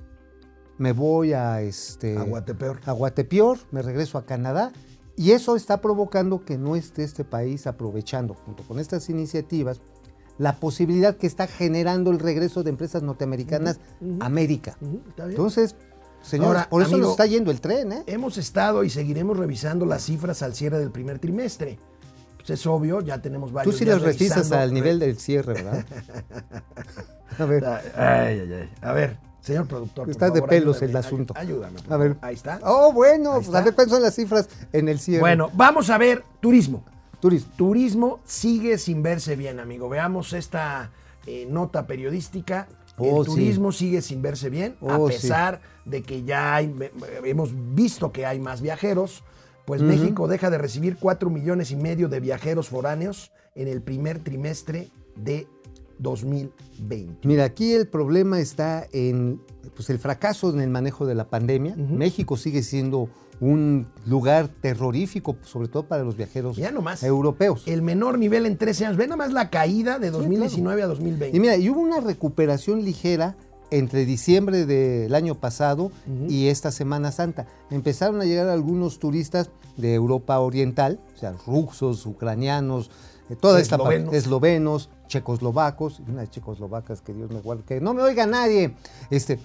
¿Me voy a este A Guatepeor. a Guatepeor, me regreso a Canadá y eso está provocando que no esté este país aprovechando, junto con estas iniciativas, la posibilidad que está generando el regreso de empresas norteamericanas a América. Ujú, está bien. Entonces, señores, Ahora, por eso amigo, nos está yendo el tren, ¿eh? Hemos estado y seguiremos revisando las cifras al cierre del primer trimestre. Pues es obvio, ya tenemos Tú varios sí días las revisas al nivel del cierre, ¿verdad? a ver, Ay, ay, ay. A ver, señor productor. Está de pelos ayúdame, el asunto. Ayúdame. por a ver. Ahí está. Oh, bueno, pues a ver cuáles son las cifras en el cierre. Bueno, vamos a ver turismo. Turismo. Turismo sigue sin verse bien, amigo. Veamos esta eh, nota periodística. Oh, el sí. turismo sigue sin verse bien, a Oh, sí. pesar de que ya hay- hemos visto que hay más viajeros. Pues México deja de recibir 4 millones y medio de viajeros foráneos en el primer trimestre de 2020. Mira, aquí el problema está en pues, el fracaso en el manejo de la pandemia. México sigue siendo un lugar terrorífico, sobre todo para los viajeros Ya nomás. europeos. El menor nivel en 13 años. Ve nada más la caída de 2019 a 2020. Y mira, y hubo una recuperación ligera entre diciembre del año pasado y esta Semana Santa. Empezaron a llegar algunos turistas de Europa Oriental, o sea, rusos, ucranianos, eh, toda esta parte, Eslovenos. eslovenos, checoslovacos, y unas checoslovacas que Dios me guarde, que no me oiga nadie, este,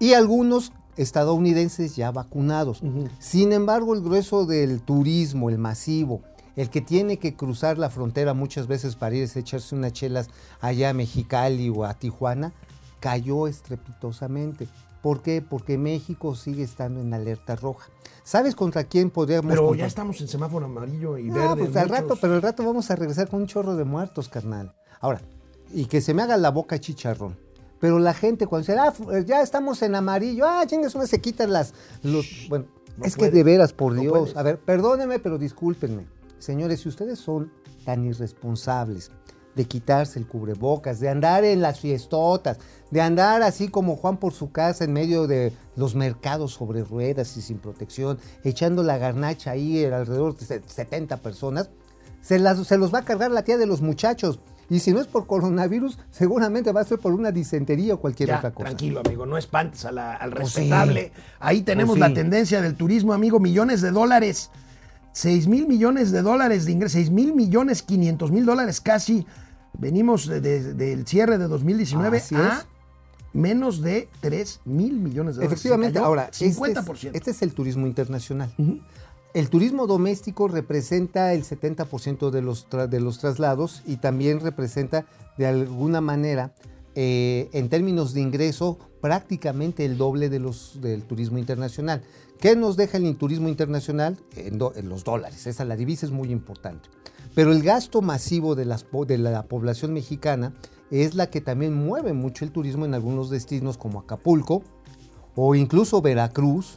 y algunos estadounidenses ya vacunados. Sin embargo, el grueso del turismo, el masivo, el que tiene que cruzar la frontera muchas veces para irse a echarse unas chelas allá a Mexicali o a Tijuana, cayó estrepitosamente. ¿Por qué? Porque México sigue estando en alerta roja. ¿Sabes contra quién podríamos Pero contra- ya estamos en semáforo amarillo y no, verde. pues al muchos. rato, pero al rato vamos a regresar con un chorro de muertos, carnal. Ahora, y que se me haga la boca chicharrón. Pero la gente cuando dice, ah, ya estamos en amarillo, ah, chingas, una se quitan las, los, bueno, No es puedes, que de veras, por no Dios, puedes. a ver, perdónenme, pero discúlpenme. Señores, si ustedes son tan irresponsables de quitarse el cubrebocas, de andar en las fiestotas, de andar así como Juan por su casa en medio de los mercados sobre ruedas y sin protección, echando la garnacha ahí alrededor de se- 70 personas, se, las- se los va a cargar la tía de los muchachos. Y si no es por coronavirus, seguramente va a ser por una disentería o cualquier Ya, otra cosa. tranquilo, amigo, no espantes a la- al Pues sí. respetable. Ahí tenemos Pues sí. la tendencia del turismo, amigo, millones de dólares. 6 mil millones de dólares de ingresos, 6 mil millones 500 mil dólares casi. Venimos de- de- del cierre de 2019 Así a es. menos de 3 mil millones de dólares. Efectivamente, ahora, este es- 50%. Este es, el turismo internacional. El turismo doméstico representa el 70% de los, de los traslados y también representa de alguna manera, eh, en términos de ingreso, prácticamente el doble de los, del turismo internacional. ¿Qué nos deja el turismo internacional? En, los dólares, esa la divisa es muy importante. Pero el gasto masivo de la población mexicana es la que también mueve mucho el turismo en algunos destinos como Acapulco, o incluso Veracruz,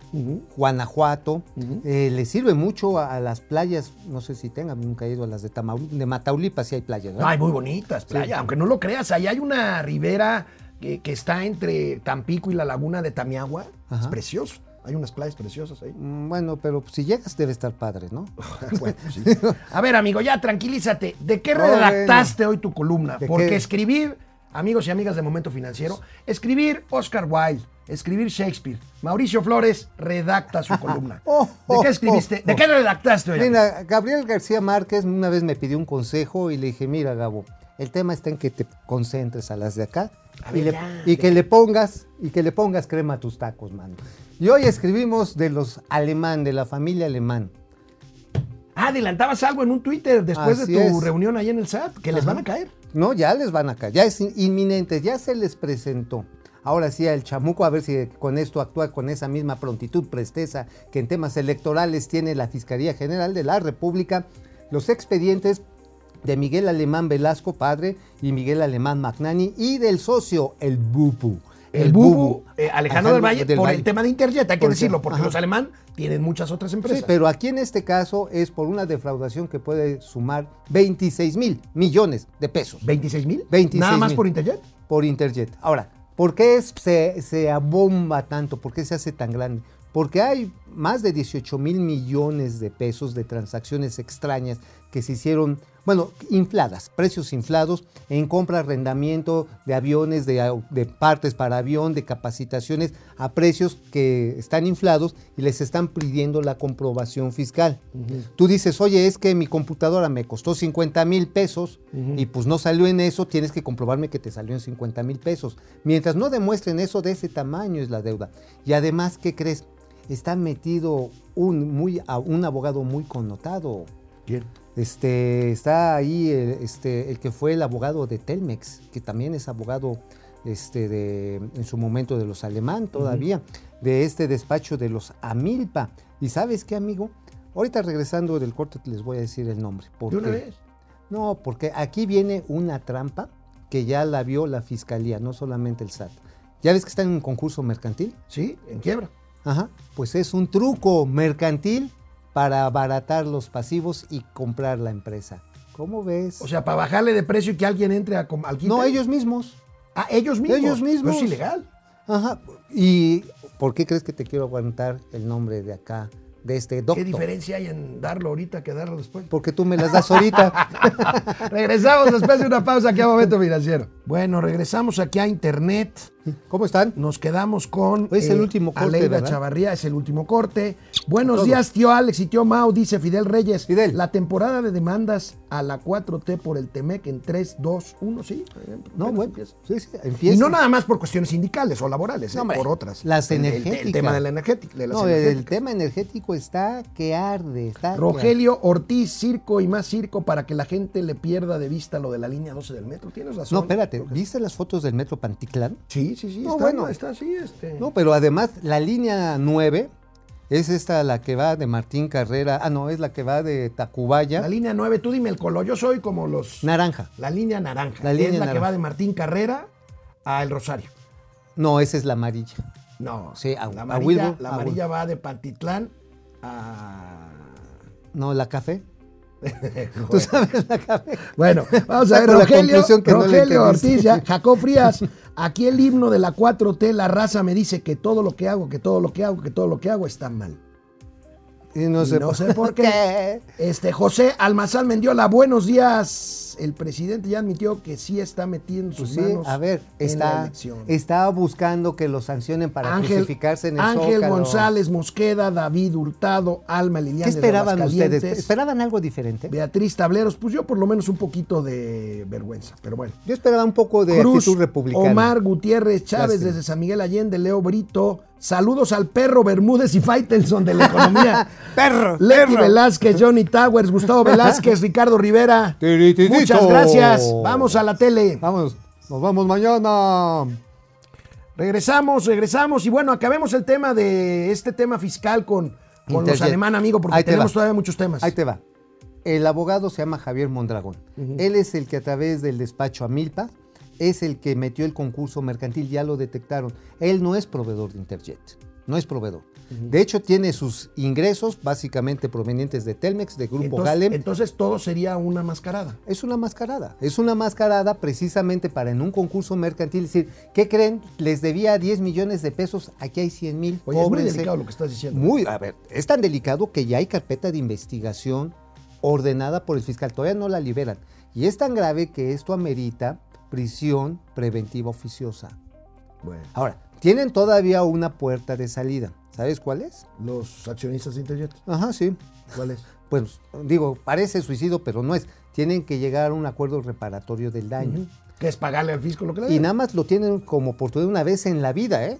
Guanajuato, eh, le sirve mucho a, a las playas, no sé si tengan, nunca he ido a las de, Tamaul- de Mataulipas, sí hay playas, ¿verdad? Ay, muy bonitas, playa. Aunque no lo creas, ahí hay una ribera que, que está entre Tampico y la laguna de Tamiagua. Es precioso. Hay unas playas preciosas ahí. Mm, Bueno, pero si llegas debe estar padre, ¿no? Bueno, sí. A ver, amigo, ya tranquilízate. ¿De qué redactaste hoy tu columna? ¿De Porque qué? escribir, amigos y amigas de Momento Financiero, escribir Oscar Wilde, escribir Shakespeare, Mauricio Flores redacta su columna. Oh, ¿De oh, qué escribiste? oh, ¿De oh. qué redactaste hoy? Mira, Gabriel García Márquez una vez me pidió un consejo y le dije, mira, Gabo, el tema está en que te concentres a las de acá y, ver, le- ya, y que le pongas y que le pongas crema a tus tacos, mano. Y hoy escribimos de los alemán, de la familia alemán. Ah, adelantabas algo en un Twitter después Así de tu es. reunión ahí en el SAT, que les van a caer. No, ya les van acá, ya es in- inminente, ya se les presentó. Ahora sí, al chamuco, a ver si con esto actúa con esa misma prontitud, presteza que en temas electorales tiene la Fiscalía General de la República, los expedientes de Miguel Alemán Velasco, padre, y Miguel Alemán Magnani, y del socio, el Bubu. El, Bubu, eh, Alejandro del Valle, por el tema de Interjet, hay que Por el decirlo, porque ajá. los alemán tienen muchas otras empresas. Sí, pero aquí en este caso es por una defraudación que puede sumar 26 mil millones de pesos. ¿26 mil? 26 ¿Nada más por Interjet? por Interjet. Ahora, ¿por qué es- se, se abomba tanto? ¿Por qué se hace tan grande? Porque hay más de 18 mil millones de pesos de transacciones extrañas que se hicieron, bueno, infladas, precios inflados en compra, arrendamiento de aviones, de, partes para avión, de capacitaciones a precios que están inflados y les están pidiendo la comprobación fiscal. Tú dices, oye, es que mi computadora me costó 50 mil pesos y pues no salió en eso, tienes que comprobarme que te salió en 50 mil pesos. Mientras no demuestren eso, de ese tamaño es la deuda. Y además, ¿qué crees? Está metido un, muy, a- un abogado muy connotado. ¿Quién? Este, está ahí el, este, el que fue el abogado de Telmex, que también es abogado este, de, en su momento de los alemán todavía, de este despacho de los Amilpa. ¿Y sabes qué, amigo? Ahorita regresando del corte les voy a decir el nombre. ¿De porque- una vez? No, porque aquí viene una trampa que ya la vio la fiscalía, no solamente el SAT. ¿Ya ves que está en un concurso mercantil? Sí, en quiebra. Ajá, pues es un truco mercantil para abaratar los pasivos y comprar la empresa. ¿Cómo ves? O sea, para bajarle de precio y que alguien entre a, al quite. no, ellos mismos. Ah, ellos mismos. Ellos mismos. Pero es ilegal. Ajá. ¿Y por qué crees que te quiero aguantar el nombre de acá, de este ¿Qué doctor? diferencia hay en darlo ahorita que darlo después? Porque tú me las das ahorita. Regresamos después de una pausa aquí a Momento Financiero. Bueno, regresamos aquí a Internet. ¿Cómo están? Nos quedamos con es el último corte, Aleida ¿verdad? Chavarría, es el último corte. Buenos días, tío Alex y tío Mau, dice Fidel Reyes. Fidel. La temporada de demandas a la 4T por el Temec en 3, 2, 1, sí. No, apenas bueno, empieza. sí, sí, empieza. Y no nada más por cuestiones sindicales o laborales, No, eh, hombre, por otras. las El- el- El, energéticas. tema de la energética. de las No, el energéticas. tema energético está que arde. Está que Rogelio Ortiz, circo y más circo para que la gente le pierda de vista lo de la línea 12 del metro. Tienes razón. No, espérate, ¿viste las fotos del metro Panticlán? Sí, sí, sí. No, está, bueno. está así. Este. No, pero además la línea 9 es esta la que va de Martín Carrera. Ah, no, es la que va de Tacubaya. La línea 9, tú dime el color. Yo soy como los. Naranja. La línea naranja. La es línea la que naranja. va de Martín Carrera a El Rosario. No, esa es la amarilla. No. Sí, a- la a amarilla, Wilbur, la a amarilla va de Pantitlán a. No, la café. ¿Tú sabes la café? Bueno, vamos a ver, la Rogelio, conclusión que no le. Ortiz, ya, Jacob Frías, aquí el himno de la 4T, la raza me dice que todo lo que hago, que todo lo que hago, que todo lo que hago está mal. Y no Y sé, no sé por qué. Este, José Almazán Mendiola, buenos días. El presidente ya admitió que sí está metiendo sus Pues sí, manos a ver, en la está, elección. está buscando que lo sancionen para Ángel, crucificarse en el Ángel Zócalo. González Mosqueda, David Hurtado, Alma Liliana. ¿Qué esperaban de ustedes? ¿Esperaban algo diferente? Beatriz Tableros, pues yo por lo menos un poquito de vergüenza, pero bueno. Yo esperaba un poco de Cruz, actitud republicana. Omar Gutiérrez Chávez Lástima. desde San Miguel Allende, Leo Brito. Saludos al perro Bermúdez y Faitelson de la economía. ¡Perro! Leti Velázquez, Johnny Towers, Gustavo Velázquez, Ricardo Rivera. Tirititito. Muchas gracias. Vamos a la tele. Vamos, nos vamos mañana. Regresamos, regresamos. Y bueno, acabemos el tema de este tema fiscal con, con los alemán, amigo, porque Ahí te tenemos va. todavía muchos temas. Ahí te va. El abogado se llama Javier Mondragón. Él es el que a través del despacho Amilpa es el que metió el concurso mercantil, ya lo detectaron. Él no es proveedor de Interjet, no es proveedor. De hecho, tiene sus ingresos básicamente provenientes de Telmex, de Grupo entonces, Galem. entonces todo sería una mascarada. Es una mascarada. Es una mascarada precisamente para en un concurso mercantil decir, ¿qué creen? Les debía 10 millones de pesos, aquí hay 100 mil. Oye, es muy delicado lo que estás diciendo. Muy, a ver, es tan delicado que ya hay carpeta de investigación ordenada por el fiscal. Todavía no la liberan. Y es tan grave que esto amerita prisión preventiva oficiosa. Bueno, Ahora, tienen todavía una puerta de salida. ¿Sabes cuál es? los accionistas de Interjet, Ajá, sí. ¿cuál es? Pues digo, parece suicidio, pero no es. Tienen que llegar a un acuerdo reparatorio del daño. Que es pagarle al fisco lo que le Y nada más lo tienen como oportunidad una vez en la vida, ¿eh?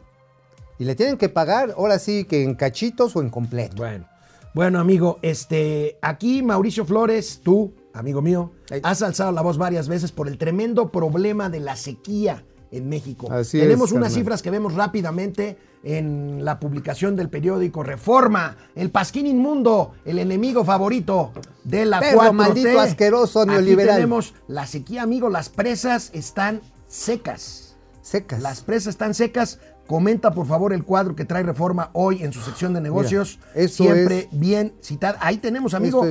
Y le tienen que pagar, ahora sí, que en cachitos o en completo. Bueno, bueno, amigo, este, aquí Mauricio Flores, tú, amigo mío, has alzado la voz varias veces por el tremendo problema de la sequía en México. Así Tenemos es, unas cifras que vemos rápidamente en la publicación del periódico Reforma, el pasquín inmundo, el enemigo favorito de la Perro 4T. maldito, asqueroso, Aquí neoliberal. tenemos la sequía, amigo, las presas están secas. Secas. Las presas están secas. Comenta por favor el cuadro que trae Reforma hoy en su sección de negocios. esto Siempre es- bien citado. Ahí tenemos, amigo,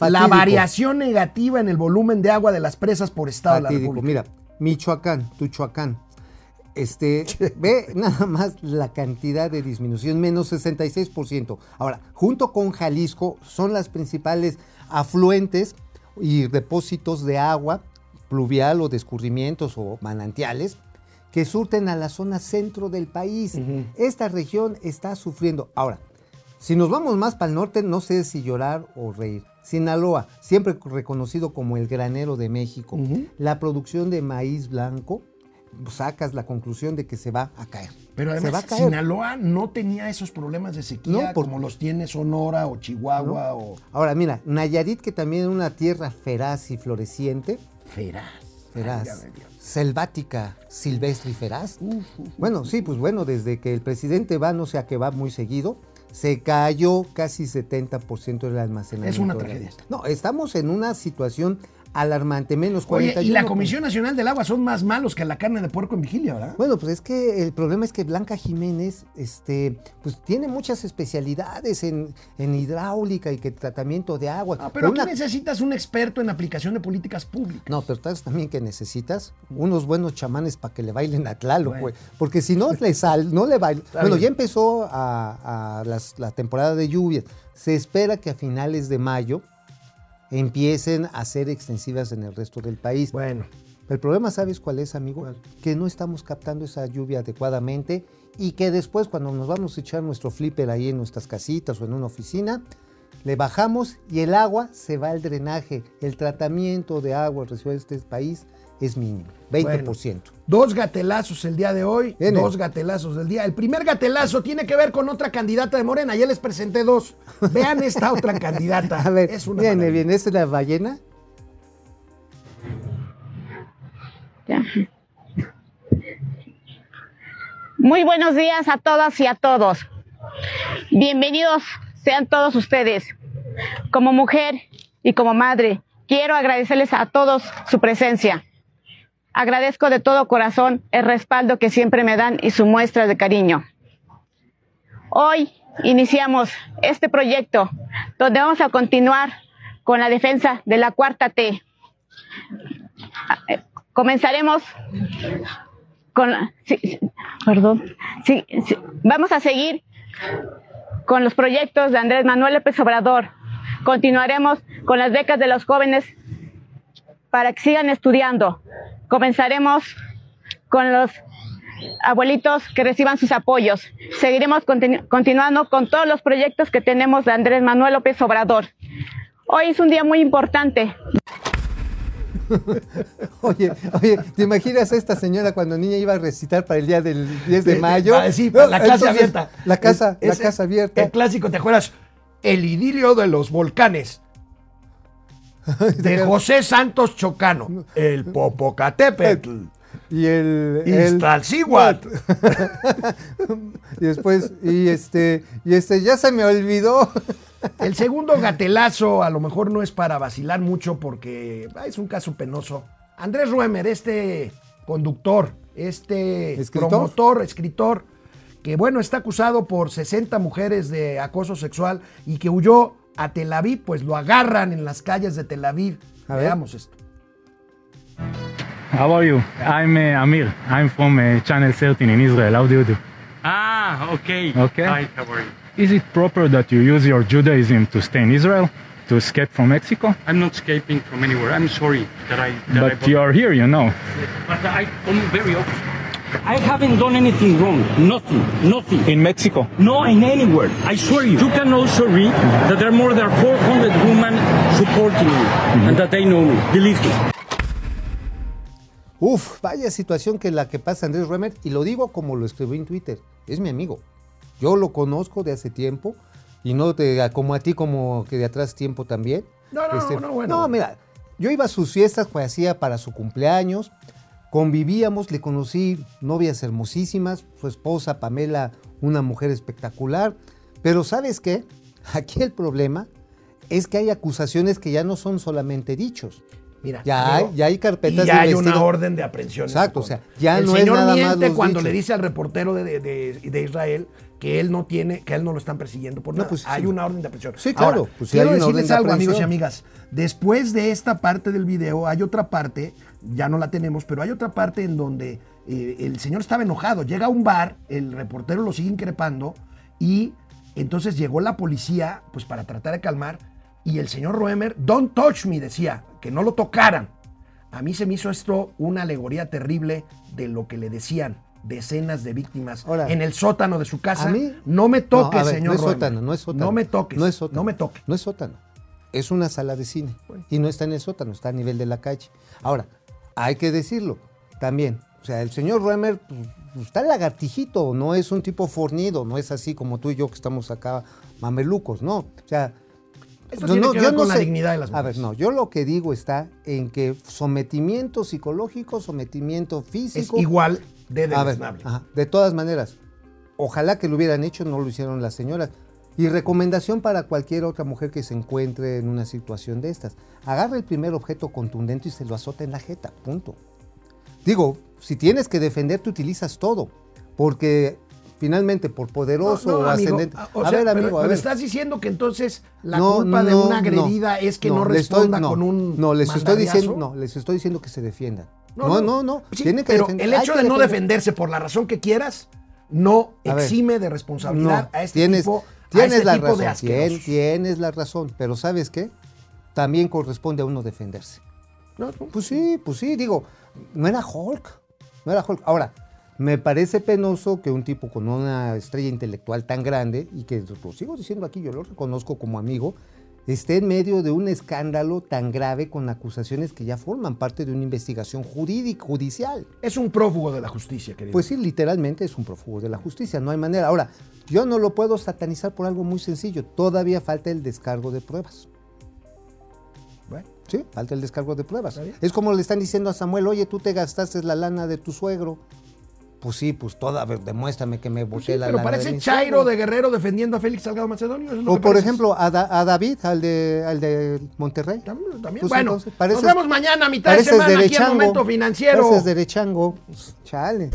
la variación negativa en el volumen de agua de las presas por estado de la. República. Mira, Michoacán, Tuchoacán. Este, ve nada más la cantidad de disminución, menos 66%. Ahora, junto con Jalisco, son las principales afluentes y depósitos de agua pluvial o de escurrimientos o manantiales que surten a la zona centro del país. Esta región está sufriendo. Ahora, si nos vamos más para el norte, no sé si llorar o reír. Sinaloa, siempre reconocido como el granero de México, la producción de maíz blanco, sacas la conclusión de que se va a caer. Pero se va a además, caer. Sinaloa no tenía esos problemas de sequía No, por- como los tiene Sonora o Chihuahua o Ahora, mira, Nayarit, que también es una tierra feraz y floreciente, Feraz. feraz, selvática, silvestre y feraz. Bueno, sí, pues bueno, desde que el presidente va, no sé a qué va muy seguido, se cayó casi 70% del almacenamiento. Es una tragedia. No, estamos en una situación alarmante, menos Oye, 41. y la Comisión Nacional del Agua son más malos que la carne de puerco en vigilia, ¿verdad? Bueno, pues es que el problema es que Blanca Jiménez, este, pues tiene muchas especialidades en, en hidráulica y que tratamiento de agua. Ah, pero aquí Una- necesitas un experto en aplicación de políticas públicas. No, pero sabes también que necesitas unos buenos chamanes para que le bailen a Tlalo, Bueno. güey. Porque si no le sal, no le baila. Está Bueno, bien. ya empezó a, a las- la temporada de lluvias. Se espera que a finales de mayo empiecen a ser extensivas en el resto del país. Bueno, El problema, ¿sabes cuál es, amigo? Que no estamos captando esa lluvia adecuadamente y que después, cuando nos vamos a echar nuestro flipper ahí en nuestras casitas o en una oficina, le bajamos y el agua se va al drenaje. El tratamiento de agua recibido en este país es mínimo, 20%. Dos gatelazos el día de hoy, dos gatelazos del día. El primer gatelazo tiene que ver con otra candidata de Morena. Ya les presenté dos. Vean esta otra candidata. A ver, es una viene, maravilla. viene, ¿esta es la ballena? Ya. Muy buenos días a todas y a todos. Bienvenidos sean todos ustedes. Como mujer y como madre, quiero agradecerles a todos su presencia. Agradezco de todo corazón el respaldo que siempre me dan y su muestra de cariño. Hoy iniciamos este proyecto donde vamos a continuar con la defensa de la cuarta T. Comenzaremos con sí, perdón. Sí, vamos a seguir con los proyectos de Andrés Manuel López Obrador. Continuaremos con las becas de los jóvenes para que sigan estudiando. Comenzaremos con los abuelitos que reciban sus apoyos. Seguiremos continu- continuando con todos los proyectos que tenemos de Andrés Manuel López Obrador. Hoy es un día muy importante. Oye, oye, ¿te imaginas a esta señora cuando niña iba a recitar para el día del 10 de mayo? Ah, sí, para la clase Entonces, abierta. La casa, Es- la casa abierta. El clásico, ¿te acuerdas? El idilio de los volcanes. De José Santos Chocano. El Popocatépetl. Y el. Iztaccíhuatl. y después, y este, y este, ya se me olvidó. El segundo gatelazo a lo mejor no es para vacilar mucho porque ah, es un caso penoso. Andrés Ruemer, este conductor, este ¿Escritor? promotor, escritor, que bueno, está acusado por 60 mujeres de acoso sexual y que huyó a Tel Aviv, pues lo agarran en las calles de Tel Aviv. A ver. Veamos esto. How are you? I'm uh, Amir. I'm from uh, Channel 13 in Israel. How do you do? Ah, okay. Okay. Hi, how are you? Is it proper that you use your Judaism to stay in Israel, to escape from Mexico? I'm not escaping from anywhere. I'm sorry that I. That I But you are here, you know. But I come very often. I haven't done anything wrong. Nothing. Nothing. In Mexico? No, in anywhere. I swear you. You can also read that there are more than 400 women supporting me and that they know me. Believe me. Uf, vaya situación que la que pasa Andrés Remer, y lo digo como lo escribí en Twitter, es mi amigo. Yo lo conozco de hace tiempo, y no de, como a ti, como que de atrás tiempo también. Este, No, no, no, bueno. No, mira, yo iba a sus fiestas, pues hacía para su cumpleaños, convivíamos, le conocí novias hermosísimas, su esposa Pamela, una mujer espectacular, pero ¿sabes qué? Aquí el problema es que hay acusaciones que ya no son solamente dichos. Mira, Ya hay, ya hay carpetas y ya de hay una orden de aprehensión. Exacto, o sea, ya el no es nada más miente los cuando dichos. le dice al reportero de, de- de Israel que él no tiene, que él no lo están persiguiendo por No, nada. pues, hay sí. una orden de aprehensión. Sí, claro, Ahora, pues, quiero decirles de algo, amigos y amigas. Después de esta parte del video, hay otra parte, ya no la tenemos, pero hay otra parte en donde eh, el señor estaba enojado. Llega a un bar, el reportero lo sigue increpando y entonces llegó la policía, pues para tratar de calmar, y el señor Roemer, don't touch me, decía, que no lo tocaran. A mí se me hizo esto una alegoría terrible de lo que le decían decenas de víctimas Ahora, en el sótano de su casa. A mí- no me toques, No, a ver, señor No es Roemer. sótano, no es sótano. No me toques. No es sótano. No me toques. No es sótano. Es una sala de cine. Y no está en el sótano, está a nivel de la calle. Ahora, hay que decirlo también. O sea, el señor Remer pues, está lagartijito, no es un tipo fornido, no es así como tú y yo que estamos acá mamelucos, no. O sea, Esto tiene que ver con la dignidad de las A ver, mujeres. no, yo lo que digo está en que sometimiento psicológico, sometimiento Es físico. igual de deleznable. de todas maneras, ojalá que lo hubieran hecho, no lo hicieron las señoras. Y recomendación para cualquier otra mujer que se encuentre en una situación de estas. Agarra el primer objeto contundente y se lo azota en la jeta, punto. Digo, si tienes que defenderte, utilizas todo. Porque finalmente, por poderoso No, no, o ascendente. a- o a ver, pero- amigo, a pero ver. estás diciendo que entonces la No, culpa de una agredida es que no, estoy- responda con un No, les estoy diciendo, no, les estoy diciendo que se defiendan. No, no, no. Sí, tienen que pero defender- el hecho de no defender. defenderse por la razón que quieras no A ver, exime de responsabilidad a este tienes, tipo, tienes este la tipo razón, de tienes la razón, pero ¿sabes qué? También corresponde a uno defenderse. Pues sí, pues sí, digo, no era Hulk, no era Hulk. Ahora, me parece penoso que un tipo con una estrella intelectual tan grande, y que lo sigo diciendo aquí, yo lo reconozco como amigo, esté en medio de un escándalo tan grave con acusaciones que ya forman parte de una investigación jurídica, judicial. Es un prófugo de la justicia, querido. Pues sí, literalmente es un prófugo de la justicia, no hay manera. Ahora, yo no lo puedo satanizar por algo muy sencillo, todavía falta el descargo de pruebas. Bueno, Sí, falta el descargo de pruebas. Es como le están diciendo a Samuel, oye, tú te gastaste la lana de tu suegro. Pues sí, pues toda, a ver, demuéstrame que me boté Sí, la pero lana de parece Chairo suegro. de Guerrero defendiendo a Félix Salgado Macedonio. eso es lo O que por ejemplo, a, Da- a David, al de, al de Monterrey. También, también. Pues bueno, entonces, pareces- nos vemos mañana a mitad de semana aquí en Momento Financiero. Pareces derechango. Pues, Chale.